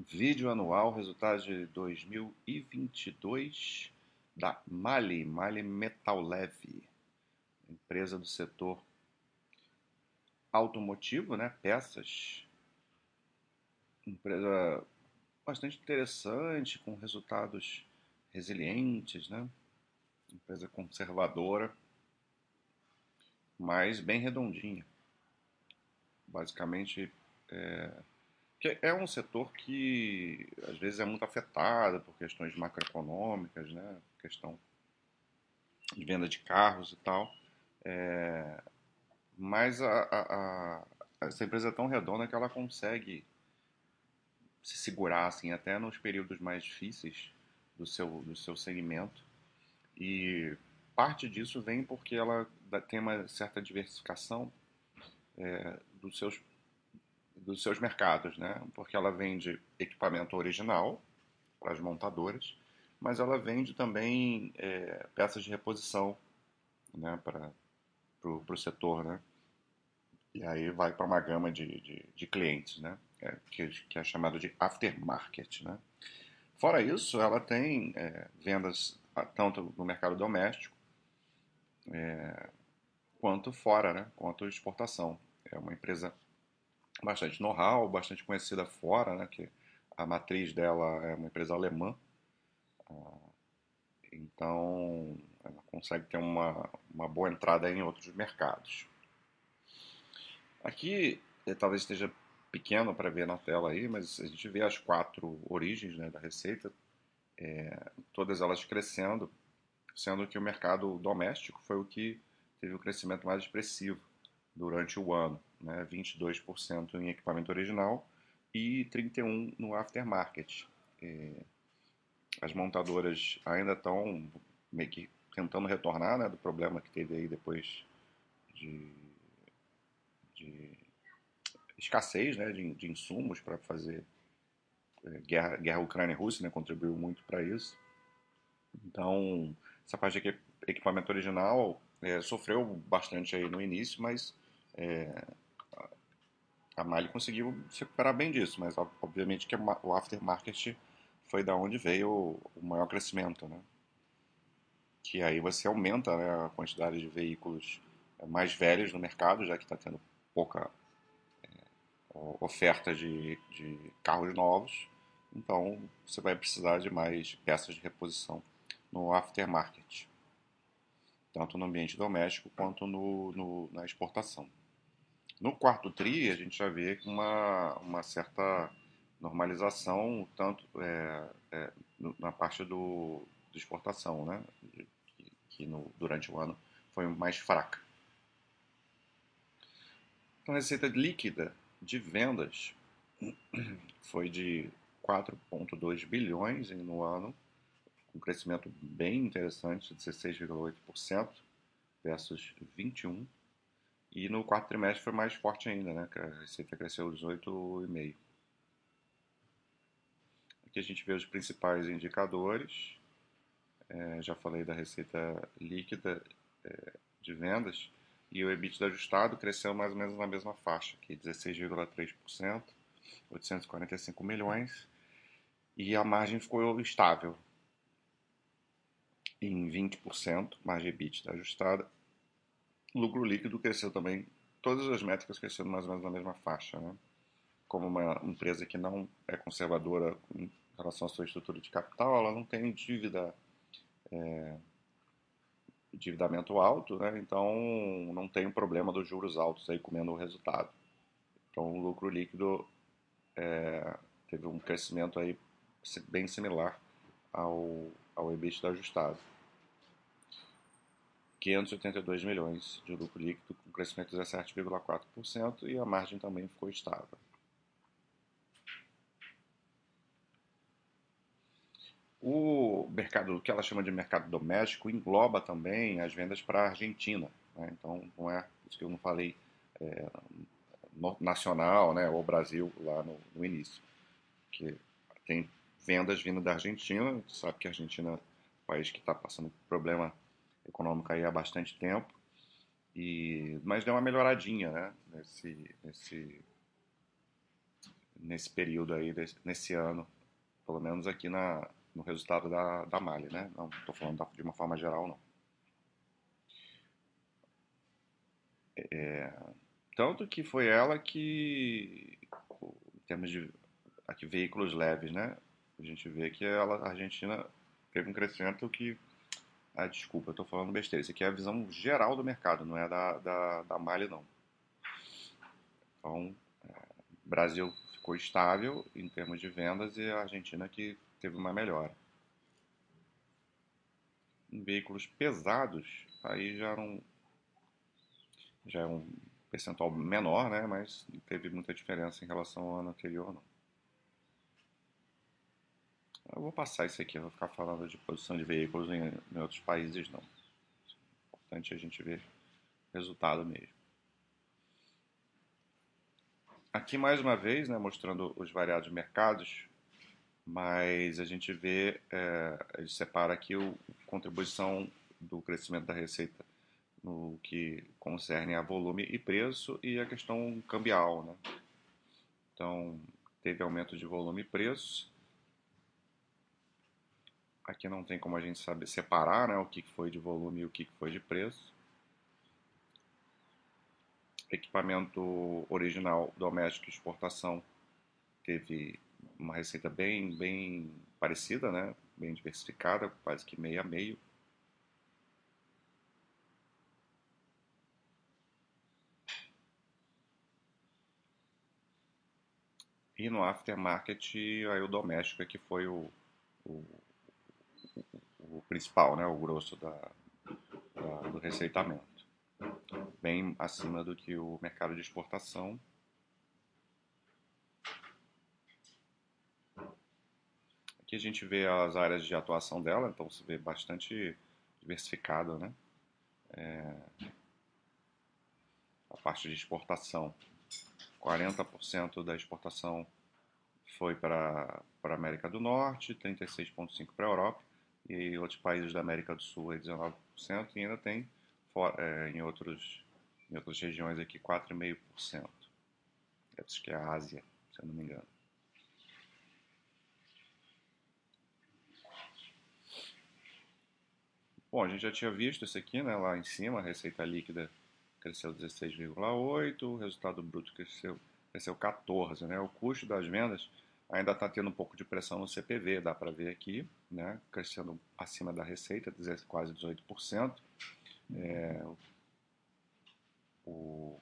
Vídeo anual, resultados de 2022 da Mali, Mali Metal Leve, empresa do setor automotivo, né, peças. Empresa bastante interessante, com resultados resilientes, né? Empresa conservadora, mas bem redondinha. Basicamente, é, que é um setor que às vezes é muito afetado por questões macroeconômicas, né? questão de venda de carros e tal. É, mas a, a, a, essa empresa é tão redonda que ela consegue se segurar assim, até nos períodos mais difíceis do seu, do seu segmento. E parte disso vem porque ela tem uma certa diversificação é, dos seus dos seus mercados, né? Porque ela vende equipamento original para as montadoras, mas ela vende também é, peças de reposição, né? Para o setor, né? E aí vai para uma gama de, de, de clientes, né? É, que, que, é chamado de aftermarket, né? Fora isso, ela tem é, vendas tanto no mercado doméstico é, quanto fora, né? Quanto exportação. É uma empresa bastante know-how, bastante conhecida fora, né? Que a matriz dela é uma empresa alemã. Ah, então, ela consegue ter uma, uma boa entrada em outros mercados. Aqui, eh, talvez esteja pequeno para ver na tela aí, mas a gente vê as quatro origens né, da receita, é, todas elas crescendo, sendo que o mercado doméstico foi o que teve o crescimento mais expressivo durante o ano né, 22% em equipamento original e 31% no aftermarket. É, as montadoras ainda estão meio que tentando retornar né, do problema que teve aí depois de, de escassez né, de, de insumos para fazer é, guerra, guerra Ucrânia-Rússia, né, contribuiu muito para isso. Então, essa parte de equipamento original é, sofreu bastante aí no início, mas é, a Mali conseguiu se recuperar bem disso, mas obviamente que o aftermarket foi da onde veio o maior crescimento, né? Que aí você aumenta né, a quantidade de veículos é, mais velhos no mercado, já que está tendo pouca é, oferta de, de carros novos, então você vai precisar de mais peças de reposição no aftermarket, tanto no ambiente doméstico quanto no, no na exportação. No quarto TRI, a gente já vê uma, uma certa normalização, tanto é, é, na parte do, de exportação, né? que, que no, durante o ano foi mais fraca. Então, a receita líquida de vendas foi de 4,2 bilhões no ano, um crescimento bem interessante, de 16,8% versus 21%. E no quarto trimestre foi mais forte ainda, né? A receita cresceu 18,5%. Aqui a gente vê os principais indicadores. É, já falei da receita líquida é, de vendas. E o EBITDA ajustado cresceu mais ou menos na mesma faixa, aqui 16,3%, 845 milhões. E a margem ficou estável em 20%, margem EBITDA ajustada, lucro líquido cresceu também, todas as métricas cresceram mais ou menos na mesma faixa, né? Como uma empresa que não é conservadora em relação à sua estrutura de capital, ela não tem dívida, é, endividamento alto, né? Então não tem o problema dos juros altos aí comendo o resultado. Então o lucro líquido é, teve um crescimento aí bem similar ao, ao EBITDA ajustado. 582 milhões de lucro líquido, com crescimento de 17,4%, e a margem também ficou estável. O mercado, o que ela chama de mercado doméstico, engloba também as vendas para a Argentina. Né? Então, não é isso que eu não falei é, nacional, né, ou Brasil lá no, no início. Que tem vendas vindo da Argentina, a gente sabe que a Argentina é um país que está passando problema econômica aí há bastante tempo, e, mas deu uma melhoradinha né, nesse, nesse, nesse período aí, nesse ano, pelo menos aqui na, no resultado da, da Mali, né? Não estou falando de uma forma geral, não. É, tanto que foi ela que, em termos de aqui, veículos leves, né? A gente vê que ela, a Argentina teve um crescimento que. Ah, desculpa, eu estou falando besteira. Isso aqui é a visão geral do mercado, não é da, da, da Mali, não. Então, é, Brasil ficou estável em termos de vendas e a Argentina que teve uma melhora. Em veículos pesados, aí já não já é um percentual menor, né? Mas teve muita diferença em relação ao ano anterior, não. Eu vou passar isso aqui, eu vou ficar falando de posição de veículos em, em outros países, não. É importante a gente ver resultado mesmo. Aqui mais uma vez, né, mostrando os variados mercados, mas a gente vê, é, gente separa aqui a contribuição do crescimento da receita no que concerne a volume e preço e a questão cambial, né? Então, teve aumento de volume e preço. Aqui não tem como a gente saber separar né, o que foi de volume e o que foi de preço. Equipamento original doméstico exportação teve uma receita bem, bem parecida, né? bem diversificada, quase que meio a meio. E no aftermarket, aí o doméstico é que foi o, o, o, principal, né, o grosso da, da, do receitamento. Bem acima do que o mercado de exportação. Aqui a gente vê as áreas de atuação dela, então se vê bastante diversificado, né? É, a parte de exportação 40% da exportação foi para a América do Norte, 36,5% para a Europa e outros países da América do Sul, 19%, e ainda tem é, em, outros, em outras regiões aqui 4,5%. Acho que é a Ásia, se eu não me engano. Bom, a gente já tinha visto isso aqui, né, lá em cima, a receita líquida cresceu 16,8%, o resultado bruto cresceu, cresceu 14%. Né? O custo das vendas ainda está tendo um pouco de pressão no CPV, dá para ver aqui, né? crescendo acima da receita, quase 18%. É, o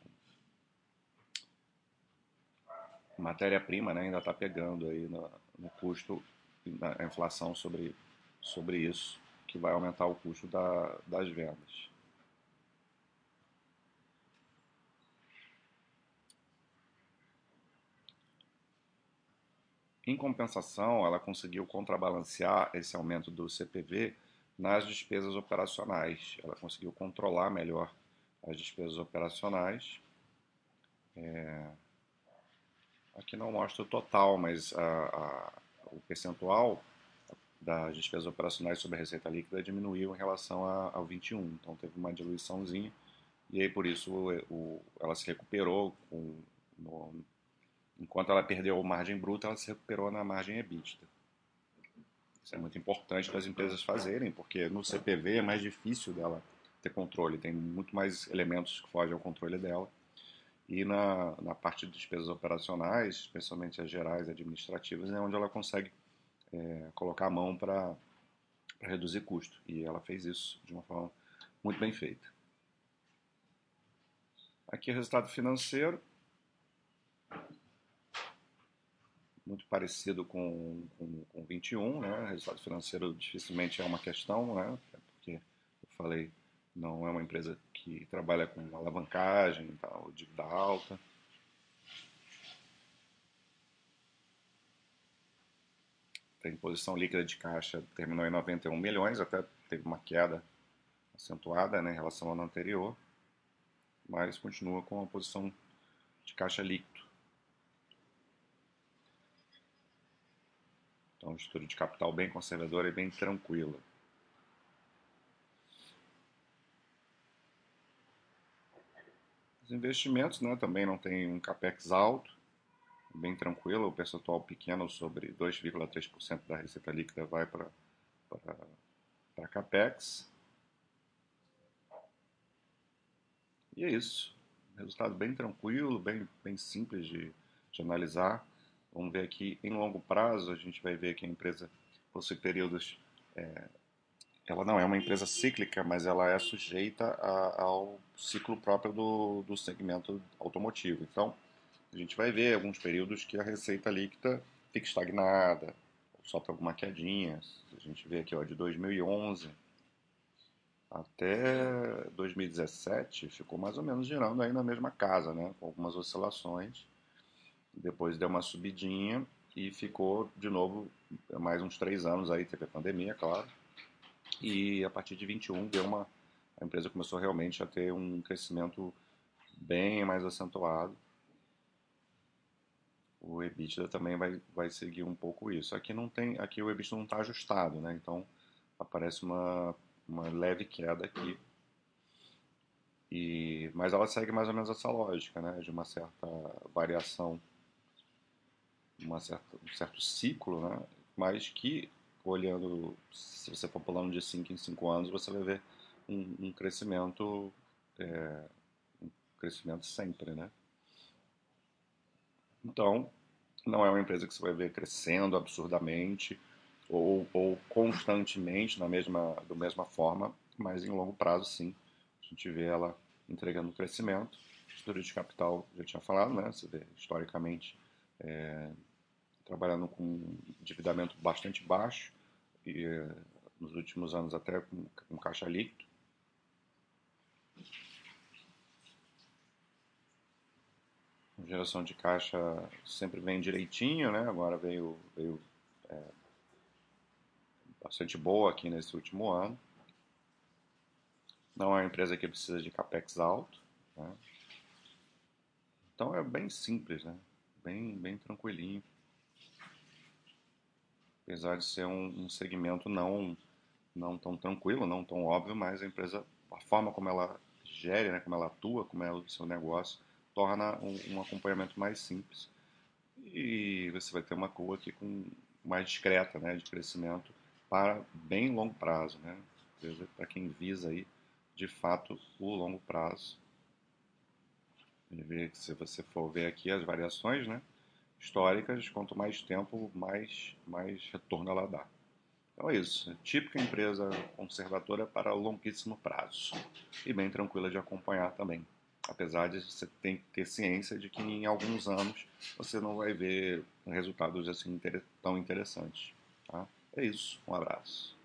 matéria-prima né, ainda está pegando aí no, no custo, a inflação sobre, sobre isso, que vai aumentar o custo da, das vendas. Em compensação, ela conseguiu contrabalancear esse aumento do CPV nas despesas operacionais. Ela conseguiu controlar melhor as despesas operacionais. É... Aqui não mostra o total, mas a, a, o percentual das despesas operacionais sobre a receita líquida diminuiu em relação a, ao 21. Então teve uma diluiçãozinha e aí por isso o, o, ela se recuperou com, no, Enquanto ela perdeu a margem bruta, ela se recuperou na margem EBITDA. Isso é muito importante das empresas fazerem, porque no CPV é mais difícil dela ter controle, tem muito mais elementos que fogem ao controle dela. E na, na parte de despesas operacionais, especialmente as gerais administrativas, é onde ela consegue é, colocar a mão para reduzir custo. E ela fez isso de uma forma muito bem feita. Aqui o resultado financeiro. Muito parecido com, com, com 21, né? Resultado financeiro dificilmente é uma questão, né? Porque eu falei, não é uma empresa que trabalha com alavancagem, tal, dívida alta. Tem posição líquida de caixa, terminou em 91 milhões, até teve uma queda acentuada né, em relação ao ano anterior, mas continua com uma posição de caixa líquido. Então, um estudo de capital bem conservador e bem tranquilo. Os investimentos né, também não tem um capex alto, bem tranquila, o percentual pequeno sobre 2,3% da receita líquida vai para para CAPEX. E é isso. Resultado bem tranquilo, bem, bem simples de, de analisar. Vamos ver aqui em longo prazo, a gente vai ver que a empresa possui períodos. É, ela não é uma empresa cíclica, mas ela é sujeita a, ao ciclo próprio do, do segmento automotivo. Então, a gente vai ver alguns períodos que a receita líquida fica estagnada, sofre alguma quedinha. A gente vê aqui ó, de 2011 até 2017 ficou mais ou menos girando aí na mesma casa, né? com algumas oscilações. Depois deu uma subidinha e ficou de novo mais uns três anos aí, teve a pandemia, claro. E a partir de 21 deu uma, a empresa começou realmente a ter um crescimento bem mais acentuado o EBITDA também vai, vai seguir um pouco isso. Aqui não tem, aqui o EBITDA não está ajustado, né? Então aparece uma, uma leve queda aqui. E, mas ela segue mais ou menos essa lógica, né? De uma certa variação, uma certa, um certo ciclo, né? Mas que olhando, se você for pulando de 5 em 5 anos, você vai ver um, um crescimento, é, um crescimento sempre, né? Então, não é uma empresa que você vai ver crescendo absurdamente ou, ou constantemente na mesma, da mesma forma, mas em longo prazo, sim. A gente vê ela entregando crescimento. Estrutura de capital, já tinha falado, né? Você vê historicamente é, trabalhando com endividamento bastante baixo e nos últimos anos até com, com caixa líquido. geração de caixa sempre vem direitinho, né? Agora veio, veio é, bastante boa aqui nesse último ano. Não é uma empresa que precisa de capex alto, né? Então é bem simples, né? Bem, bem tranquilinho. Apesar de ser um, um segmento não, não tão tranquilo, não tão óbvio, mas a empresa, a forma como ela gere, né, como ela atua, como é o seu negócio, torna um, um, acompanhamento mais simples. E você vai ter uma curva aqui com mais discreta, né, de crescimento para bem longo prazo, né, para quem visa aí de fato o longo prazo. Se você for ver aqui as variações, né, históricas, quanto mais tempo, mais mais retorno ela dá. Então é isso, típica empresa conservadora para longuíssimo prazo e bem tranquila de acompanhar também apesar de você ter ter ciência de que em alguns anos você não vai ver resultados assim tão interessantes. Tá? É isso, um abraço.